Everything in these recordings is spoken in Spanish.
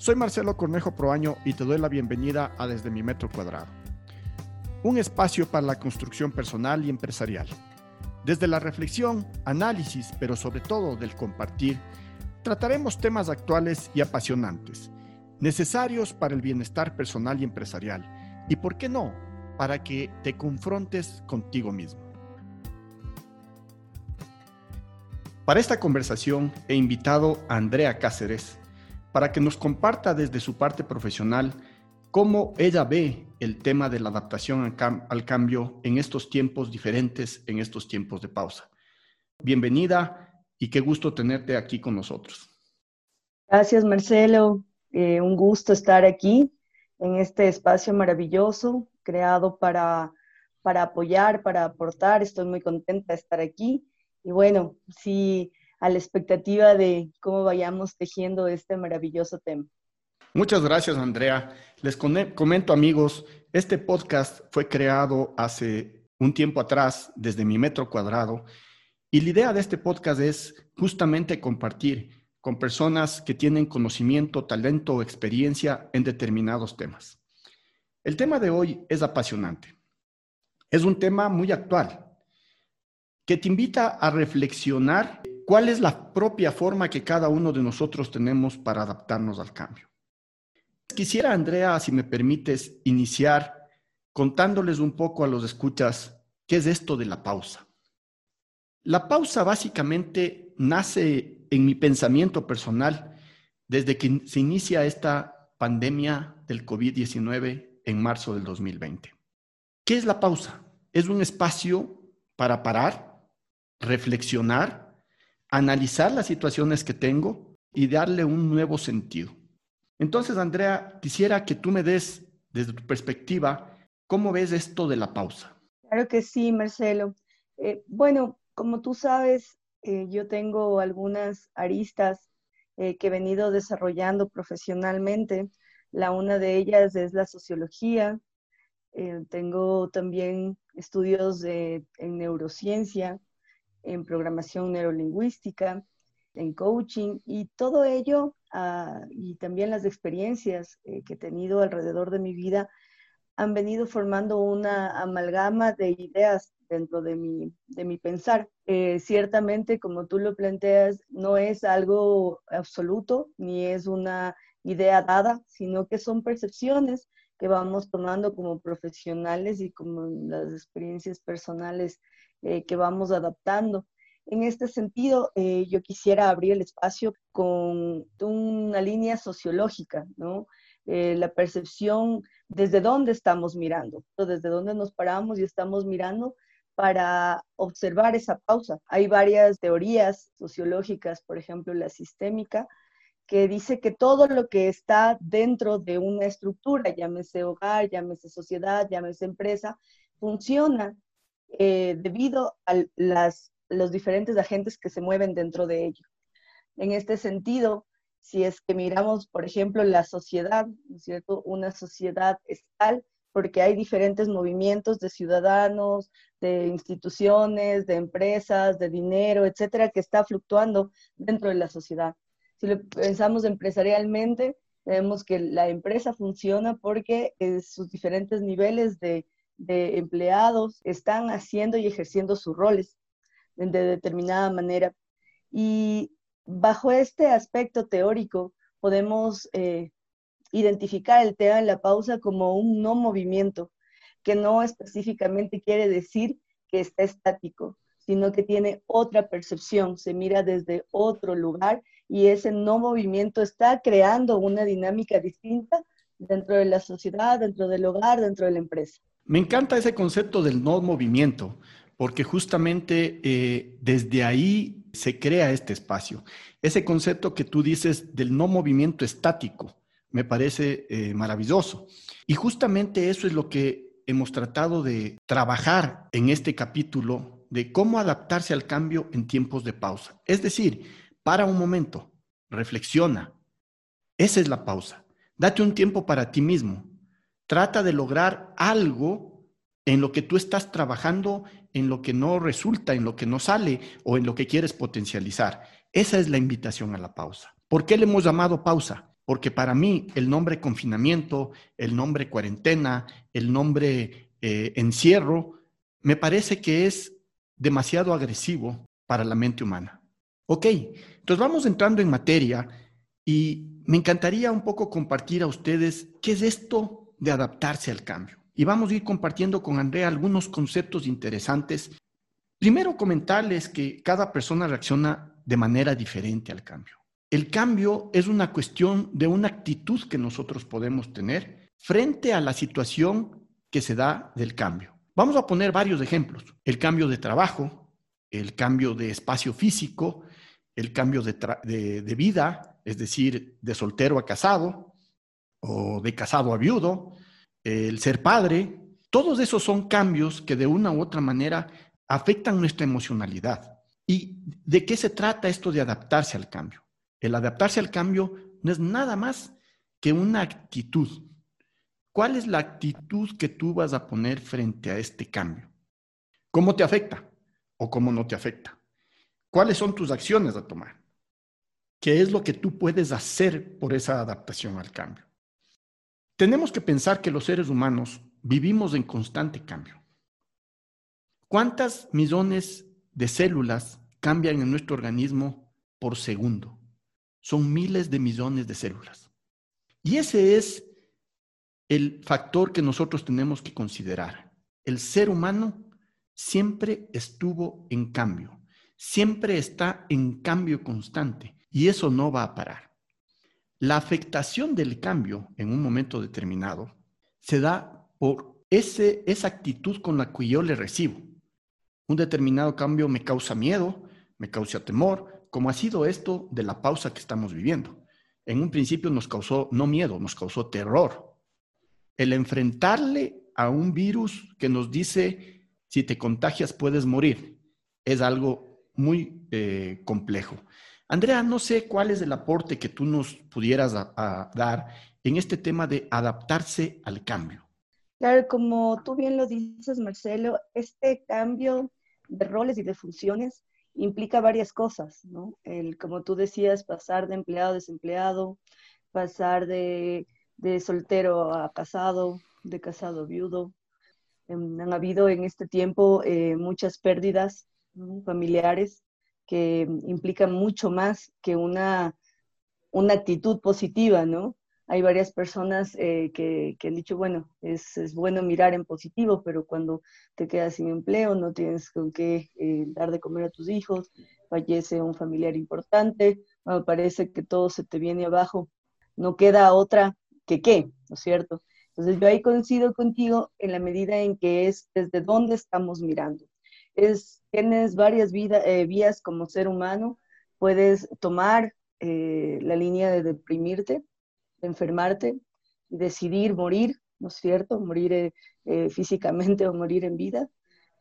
Soy Marcelo Cornejo Proaño y te doy la bienvenida a Desde mi Metro Cuadrado, un espacio para la construcción personal y empresarial. Desde la reflexión, análisis, pero sobre todo del compartir, trataremos temas actuales y apasionantes, necesarios para el bienestar personal y empresarial, y por qué no, para que te confrontes contigo mismo. Para esta conversación he invitado a Andrea Cáceres, para que nos comparta desde su parte profesional cómo ella ve el tema de la adaptación al, cambio en estos tiempos diferentes, en estos tiempos de pausa. Bienvenida y qué gusto tenerte aquí con nosotros. Gracias, Marcelo. Eh, un gusto estar aquí en este espacio maravilloso creado para, para apoyar, para aportar. Estoy muy contenta de estar aquí. Y bueno, sí, a la expectativa de cómo vayamos tejiendo este maravilloso tema. Muchas gracias, Andrea. Les comento, amigos, este podcast fue creado hace un tiempo atrás desde mi metro cuadrado y la idea de este podcast es justamente compartir con personas que tienen conocimiento, talento o experiencia en determinados temas. El tema de hoy es apasionante. Es un tema muy actual que te invita a reflexionar ¿Cuál es la propia forma que cada uno de nosotros tenemos para adaptarnos al cambio? Quisiera, Andrea, si me permites, iniciar contándoles un poco a los escuchas qué es esto de la pausa. La pausa básicamente nace en mi pensamiento personal desde que se inicia esta pandemia del COVID-19 en marzo del 2020. ¿Qué es la pausa? Es un espacio para parar, reflexionar analizar las situaciones que tengo y darle un nuevo sentido. Entonces, Andrea, quisiera que tú me des, desde tu perspectiva, cómo ves esto de la pausa. Claro que sí, Marcelo. Eh, bueno, como tú sabes, eh, yo tengo algunas aristas eh, que he venido desarrollando profesionalmente. La una de ellas es la sociología. tengo también estudios en neurociencia en programación neurolingüística, en coaching y todo ello ah, y también las experiencias eh, que he tenido alrededor de mi vida han venido formando una amalgama de ideas dentro de mi, de mi pensar. Eh, ciertamente, como tú lo planteas, no es algo absoluto ni es una idea dada, sino que son percepciones que vamos tomando como profesionales y como las experiencias personales eh, que vamos adaptando. En este sentido, eh, yo quisiera abrir el espacio con una línea sociológica, ¿no? Eh, la percepción desde dónde estamos mirando, desde dónde nos paramos y estamos mirando para observar esa pausa. Hay varias teorías sociológicas, por ejemplo, la sistémica, que dice que todo lo que está dentro de una estructura, llámese hogar, llámese sociedad, llámese empresa, funciona eh, debido a las, los diferentes agentes que se mueven dentro de ello. En este sentido, si es que miramos, por ejemplo, la sociedad, ¿no es cierto? Una sociedad es tal porque hay diferentes movimientos de ciudadanos, de instituciones, de empresas, de dinero, etcétera, que está fluctuando dentro de la sociedad. Si lo pensamos empresarialmente, vemos que la empresa funciona porque sus diferentes niveles de de empleados están haciendo y ejerciendo sus roles de determinada manera. Y bajo este aspecto teórico podemos eh, identificar el tema de la pausa como un no movimiento, que no específicamente quiere decir que está estático, sino que tiene otra percepción, se mira desde otro lugar y ese no movimiento está creando una dinámica distinta dentro de la sociedad, dentro del hogar, dentro de la empresa. Me encanta ese concepto del no movimiento, porque justamente eh, desde ahí se crea este espacio. Ese concepto que tú dices del no movimiento estático me parece eh, maravilloso. Y justamente eso es lo que hemos tratado de trabajar en este capítulo de cómo adaptarse al cambio en tiempos de pausa. Es decir, para un momento, reflexiona. Esa es la pausa. Date un tiempo para ti mismo. Trata de lograr algo en lo que tú estás trabajando, en lo que no resulta, en lo que no sale o en lo que quieres potencializar. Esa es la invitación a la pausa. ¿Por qué le hemos llamado pausa? porque para mí el nombre confinamiento, el nombre cuarentena, el nombre eh, encierro, me parece que es demasiado agresivo para la mente humana. Ok, entonces vamos entrando en materia y me encantaría un poco compartir a ustedes qué es esto de adaptarse al cambio. Y vamos a ir compartiendo con Andrea algunos conceptos interesantes. Primero comentarles que cada persona reacciona de manera diferente al cambio. El cambio es una cuestión de una actitud que nosotros podemos tener frente a la situación que se da del cambio. Vamos a poner varios ejemplos. El cambio de trabajo, el cambio de espacio físico, el cambio de, vida, es decir, de soltero a casado o de casado a viudo, el ser padre. Todos esos son cambios que de una u otra manera afectan nuestra emocionalidad. ¿Y de qué se trata esto de adaptarse al cambio? El adaptarse al cambio no es nada más que una actitud. ¿Cuál es la actitud que tú vas a poner frente a este cambio? ¿Cómo te afecta o cómo no te afecta? ¿Cuáles son tus acciones a tomar? ¿Qué es lo que tú puedes hacer por esa adaptación al cambio? Tenemos que pensar que los seres humanos vivimos en constante cambio. ¿Cuántas millones de células cambian en nuestro organismo por segundo? son miles de millones de células. Y ese es el factor que nosotros tenemos que considerar. El ser humano siempre estuvo en cambio, siempre está en cambio constante y eso no va a parar. La afectación del cambio en un momento determinado se da por ese, esa actitud con la que yo le recibo. Un determinado cambio me causa miedo, me causa temor, como ha sido esto de la pausa que estamos viviendo. En un principio nos causó no miedo, nos causó terror. El enfrentarle a un virus que nos dice, si te contagias puedes morir, es algo muy eh, complejo. Andrea, no sé cuál es el aporte que tú nos pudieras dar en este tema de adaptarse al cambio. Claro, como tú bien lo dices, Marcelo, este cambio de roles y de funciones implica varias cosas, ¿no? El, como tú decías, pasar de empleado a desempleado, pasar de, soltero a casado, de casado a viudo. Em, han habido en este tiempo eh, muchas pérdidas familiares que implican mucho más que una, una actitud positiva, ¿no? hay varias personas eh, que, han dicho, bueno, es, bueno mirar en positivo, pero cuando te quedas sin empleo, no tienes con qué eh, dar de comer a tus hijos, fallece un familiar importante, me parece que todo se te viene abajo, no queda otra que qué, ¿no es cierto? Entonces yo ahí coincido contigo en la medida en que es desde dónde estamos mirando. Es, tienes varias eh, vías como ser humano, puedes tomar la línea de deprimirte, enfermarte y decidir morir, ¿no es cierto? Morir eh, eh, físicamente o morir en vida.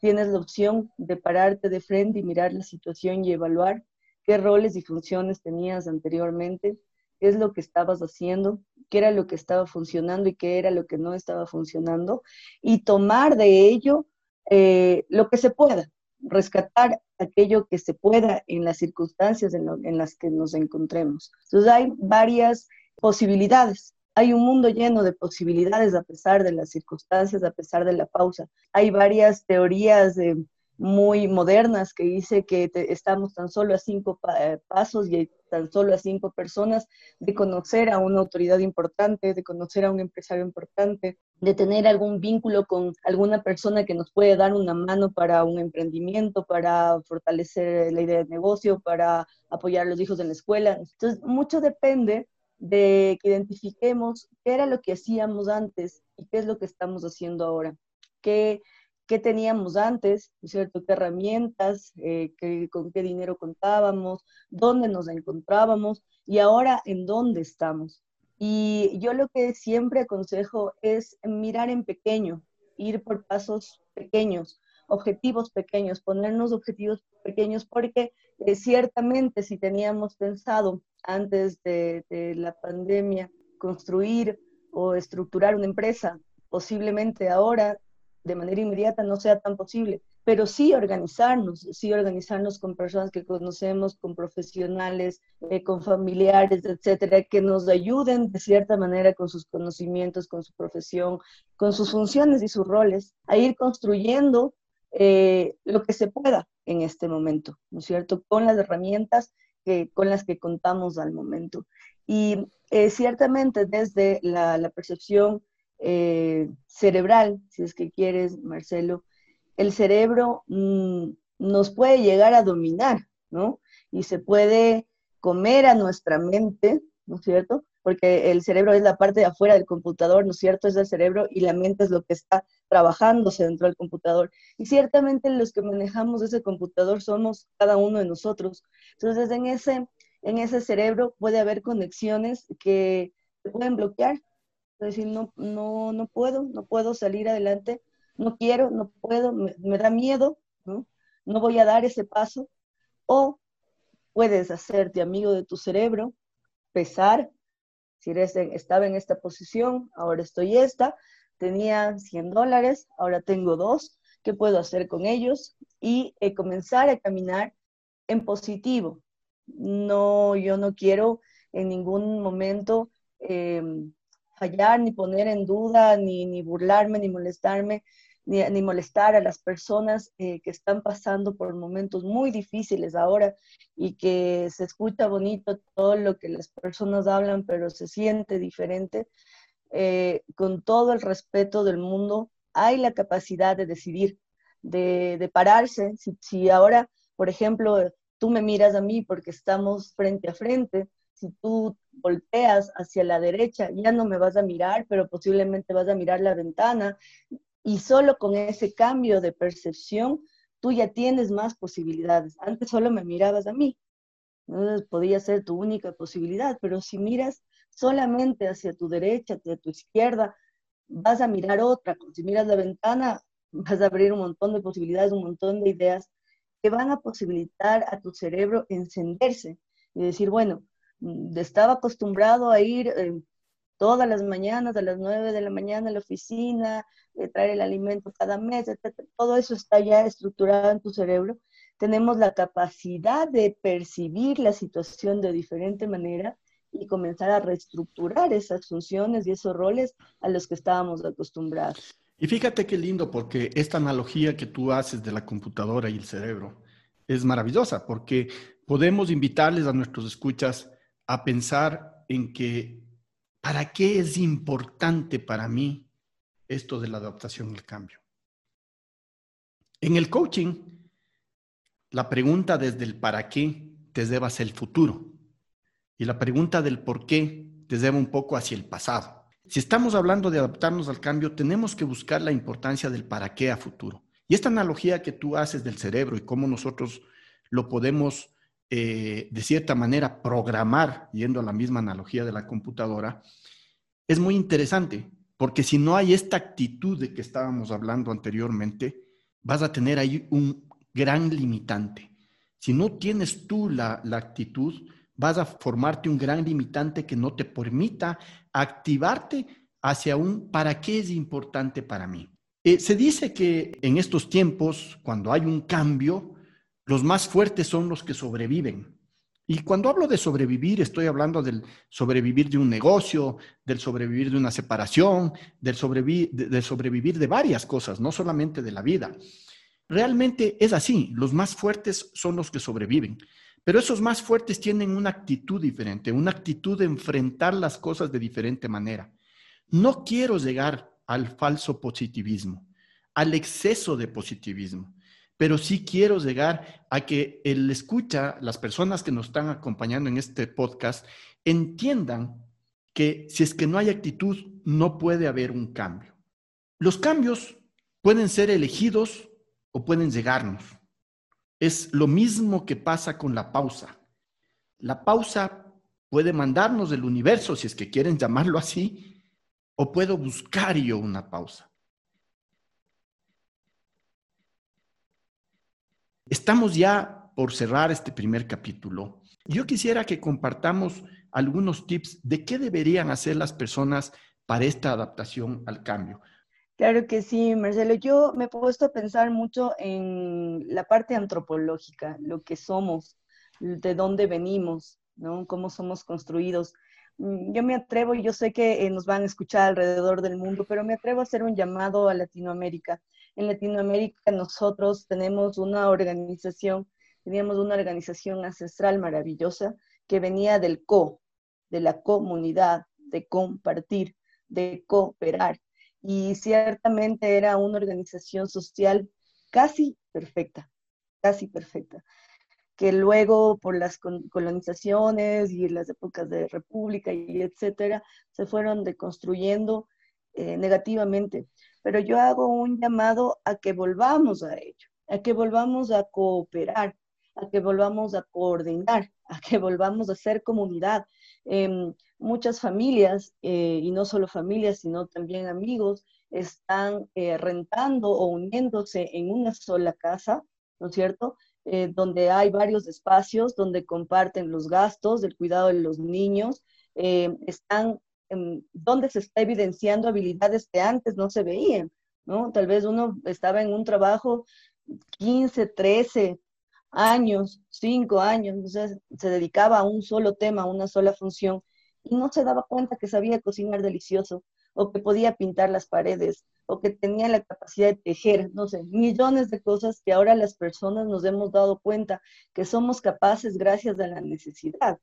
Tienes la opción de pararte de frente y mirar la situación y evaluar qué roles y funciones tenías anteriormente, qué es lo que estabas haciendo, qué era lo que estaba funcionando y qué era lo que no estaba funcionando, y tomar de ello eh, lo que se pueda, rescatar aquello que se pueda en las circunstancias en, en, las que nos encontremos. Entonces hay varias posibilidades. Hay un mundo lleno de posibilidades a pesar de las circunstancias, a pesar de la pausa. Hay varias teorías muy modernas que dice que estamos tan solo a cinco eh, pasos y tan solo a cinco personas de conocer a una autoridad importante, de conocer a un empresario importante, de tener algún vínculo con alguna persona que nos puede dar una mano para un emprendimiento, para fortalecer la idea de negocio, para apoyar a los hijos en la escuela. Entonces, mucho depende de que identifiquemos qué era lo que hacíamos antes y qué es lo que estamos haciendo ahora. ¿Qué, qué teníamos antes? ¿Cierto? ¿Qué herramientas? Eh, ¿Con qué dinero contábamos? ¿Dónde nos encontrábamos? Y ahora, ¿en dónde estamos? Y yo lo que siempre aconsejo es mirar en pequeño, ir por pasos pequeños, objetivos pequeños, ponernos objetivos pequeños, porque eh, ciertamente si teníamos pensado antes de, la pandemia construir o estructurar una empresa, posiblemente ahora de manera inmediata no sea tan posible, pero sí organizarnos, sí organizarnos con personas que conocemos, con profesionales, eh, con familiares, etcétera, que nos ayuden de cierta manera con sus conocimientos, con su profesión, con sus funciones y sus roles, a ir construyendo eh, lo que se pueda en este momento, ¿no es cierto? Con las herramientas que, con las que contamos al momento. Y eh, ciertamente desde la, percepción cerebral, si es que quieres, Marcelo, el cerebro mm, nos puede llegar a dominar, ¿no? Y se puede comer a nuestra mente, ¿no es cierto? Porque el cerebro es la parte de afuera del computador, ¿no es cierto? Es el cerebro y la mente es lo que está trabajándose dentro del computador. Y ciertamente los que manejamos ese computador somos cada uno de nosotros. Entonces, en ese, en ese cerebro puede haber conexiones que se pueden bloquear. Decir, no, no, no puedo, no puedo salir adelante no quiero, no puedo, me, da miedo, ¿no? no voy a dar ese paso. O puedes hacerte amigo de tu cerebro, pesar, si eres estaba en esta posición, ahora estoy esta, tenía 100 dólares, ahora tengo dos, ¿qué puedo hacer con ellos? Y eh, comenzar a caminar en positivo. No, yo no quiero en ningún momento em, fallar, ni poner en duda, ni, ni burlarme, ni molestarme ni, molestar a las personas eh, que están pasando por momentos muy difíciles ahora y que se escucha bonito todo lo que las personas hablan, pero se siente diferente. Eh, con todo el respeto del mundo, hay la capacidad de decidir, de, pararse. Si, si ahora, por ejemplo, tú me miras a mí porque estamos frente a frente, si tú volteas hacia la derecha, ya no me vas a mirar, pero posiblemente vas a mirar la ventana y solo con ese cambio de percepción, tú ya tienes más posibilidades. Antes solo me mirabas a mí. ¿no? Podía ser tu única posibilidad, pero si miras solamente hacia tu derecha, hacia tu izquierda, vas a mirar otra. Si miras la ventana, vas a abrir un montón de posibilidades, un montón de ideas que van a posibilitar a tu cerebro encenderse y decir, bueno, estaba acostumbrado a ir eh, todas las mañanas a las 9 de la mañana a la oficina, de traer el alimento cada mes, etc. Todo eso está ya estructurado en tu cerebro. Tenemos la capacidad de percibir la situación de diferente manera y comenzar a reestructurar esas funciones y esos roles a los que estábamos acostumbrados. Y fíjate qué lindo, porque esta analogía que tú haces de la computadora y el cerebro es maravillosa, porque podemos invitarles a nuestros escuchas a pensar en que ¿Para qué es importante para mí esto de la adaptación al cambio? En el coaching, la pregunta desde el para qué te lleva hacia el futuro y la pregunta del por qué te lleva un poco hacia el pasado. Si estamos hablando de adaptarnos al cambio, tenemos que buscar la importancia del para qué a futuro. Y esta analogía que tú haces del cerebro y cómo nosotros lo podemos eh, de cierta manera, programar, yendo a la misma analogía de la computadora, es muy interesante, porque si no hay esta actitud de que estábamos hablando anteriormente, vas a tener ahí un gran limitante. Si no tienes tú la, actitud, vas a formarte un gran limitante que no te permita activarte hacia un para qué es importante para mí. Eh, se dice que en estos tiempos, cuando hay un cambio, los más fuertes son los que sobreviven. Y cuando hablo de sobrevivir, estoy hablando del sobrevivir de un negocio, del sobrevivir de una separación, del sobrevivir de, varias cosas, no solamente de la vida. Realmente es así, los más fuertes son los que sobreviven, pero esos más fuertes tienen una actitud diferente, una actitud de enfrentar las cosas de diferente manera. No quiero llegar al falso positivismo, al exceso de positivismo pero sí quiero llegar a que el escucha, las personas que nos están acompañando en este podcast, entiendan que si es que no hay actitud, no puede haber un cambio. Los cambios pueden ser elegidos o pueden llegarnos. Es lo mismo que pasa con la pausa. La pausa puede mandarnos del universo, si es que quieren llamarlo así, o puedo buscar yo una pausa. Estamos ya por cerrar este primer capítulo. Yo quisiera que compartamos algunos tips de qué deberían hacer las personas para esta adaptación al cambio. Claro que sí, Marcelo. Yo me he puesto a pensar mucho en la parte antropológica, lo que somos, de dónde venimos, ¿no? Cómo somos construidos. Mm, yo me atrevo, y yo sé que eh, nos van a escuchar alrededor del mundo, pero me atrevo a hacer un llamado a Latinoamérica. En Latinoamérica nosotros tenemos una organización, teníamos una organización ancestral maravillosa que venía del co, de la comunidad, de compartir, de cooperar. Y ciertamente era una organización social casi perfecta, casi perfecta que luego por las colonizaciones y las épocas de república y etcétera, se fueron deconstruyendo eh, negativamente. Pero yo hago un llamado a que volvamos a ello, a que volvamos a cooperar, a que volvamos a coordinar, a que volvamos a ser comunidad. Muchas familias, eh, y no solo familias, sino también amigos, están eh, rentando o uniéndose en una sola casa, ¿no es cierto? Eh, donde hay varios espacios donde comparten los gastos del cuidado de los niños, están donde se está evidenciando habilidades que antes no se veían, ¿no? Tal vez uno estaba en un trabajo 15, 13 años, 5 años, entonces se dedicaba a un solo tema, a una sola función, y no se daba cuenta que sabía cocinar delicioso, o que podía pintar las paredes, o que tenía la capacidad de tejer, no sé, millones de cosas que ahora las personas nos hemos dado cuenta que somos capaces gracias a la necesidad.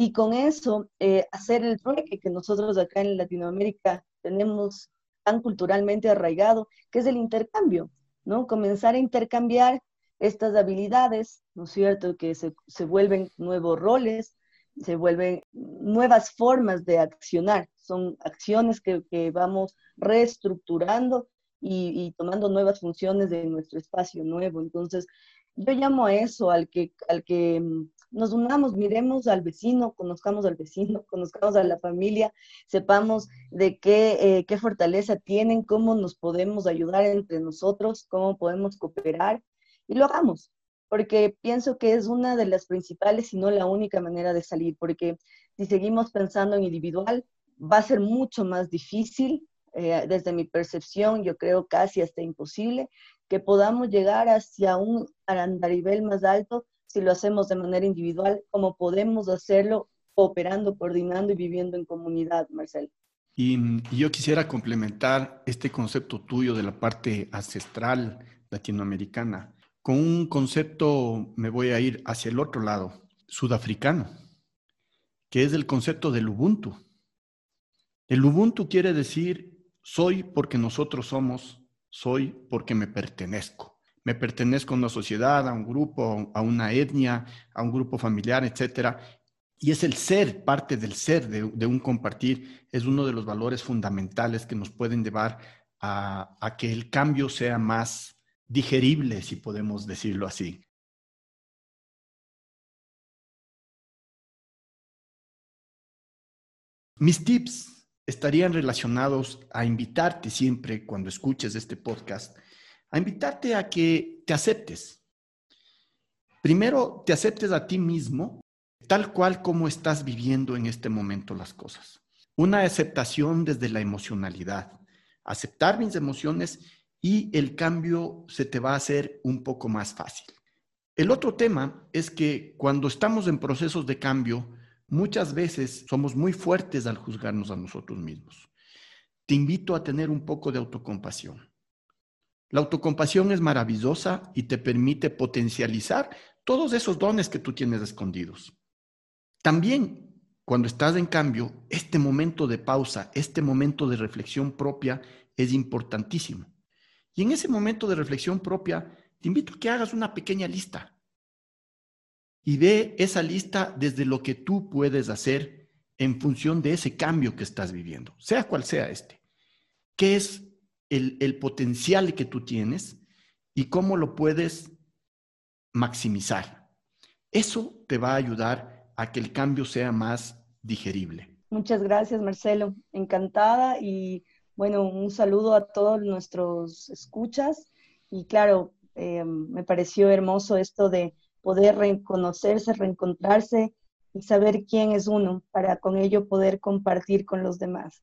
Y con eso, eh, hacer el trueque que nosotros acá en Latinoamérica tenemos tan culturalmente arraigado, que es el intercambio, ¿no? Comenzar a intercambiar estas habilidades, ¿no es cierto? Que se, se vuelven nuevos roles, se vuelven nuevas formas de accionar. Son acciones que, que vamos reestructurando y, y, tomando nuevas funciones de nuestro espacio nuevo. Entonces, yo llamo a eso, al que, al que mm, nos unamos, miremos al vecino, conozcamos al vecino, conozcamos a la familia, sepamos de qué, eh, qué fortaleza tienen, cómo nos podemos ayudar entre nosotros, cómo podemos cooperar y lo hagamos porque pienso que es una de las principales y no la única manera de salir, porque si seguimos pensando en individual, va a ser mucho más difícil, eh, desde mi percepción, yo creo casi hasta imposible, que podamos llegar hacia un andarivel más alto si lo hacemos de manera individual, como podemos hacerlo cooperando, coordinando y viviendo en comunidad, Marcel. Y, y yo quisiera complementar este concepto tuyo de la parte ancestral latinoamericana con un concepto, me voy a ir hacia el otro lado, sudafricano, que es el concepto del Ubuntu. El Ubuntu quiere decir, soy porque nosotros somos, soy porque me pertenezco. Me pertenezco a una sociedad, a un grupo, a una etnia, a un grupo familiar, etc. Y es el ser, parte del ser, de, un compartir, es uno de los valores fundamentales que nos pueden llevar a que el cambio sea más digerible, si podemos decirlo así. Mis tips estarían relacionados a invitarte siempre cuando escuches este podcast, a invitarte a que te aceptes. Primero, te aceptes a ti mismo tal cual como estás viviendo en este momento las cosas. Una aceptación desde la emocionalidad. Aceptar mis emociones y el cambio se te va a hacer un poco más fácil. El otro tema es que cuando estamos en procesos de cambio, muchas veces somos muy fuertes al juzgarnos a nosotros mismos. Te invito a tener un poco de autocompasión. La autocompasión es maravillosa y te permite potencializar todos esos dones que tú tienes escondidos. También cuando estás en cambio, este momento de pausa, este momento de reflexión propia es importantísimo. Y en ese momento de reflexión propia, te invito a que hagas una pequeña lista y ve esa lista desde lo que tú puedes hacer en función de ese cambio que estás viviendo, sea cual sea este. ¿Qué es el, potencial que tú tienes y cómo lo puedes maximizar? Eso te va a ayudar a que el cambio sea más digerible. Muchas gracias, Marcelo. Encantada y bueno, un saludo a todos nuestros escuchas y claro, eh, me pareció hermoso esto de poder reconocerse, reencontrarse y saber quién es uno para con ello poder compartir con los demás.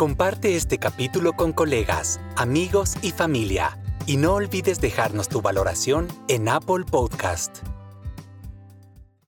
Comparte este capítulo con colegas, amigos y familia. Y no olvides dejarnos tu valoración en Apple Podcast.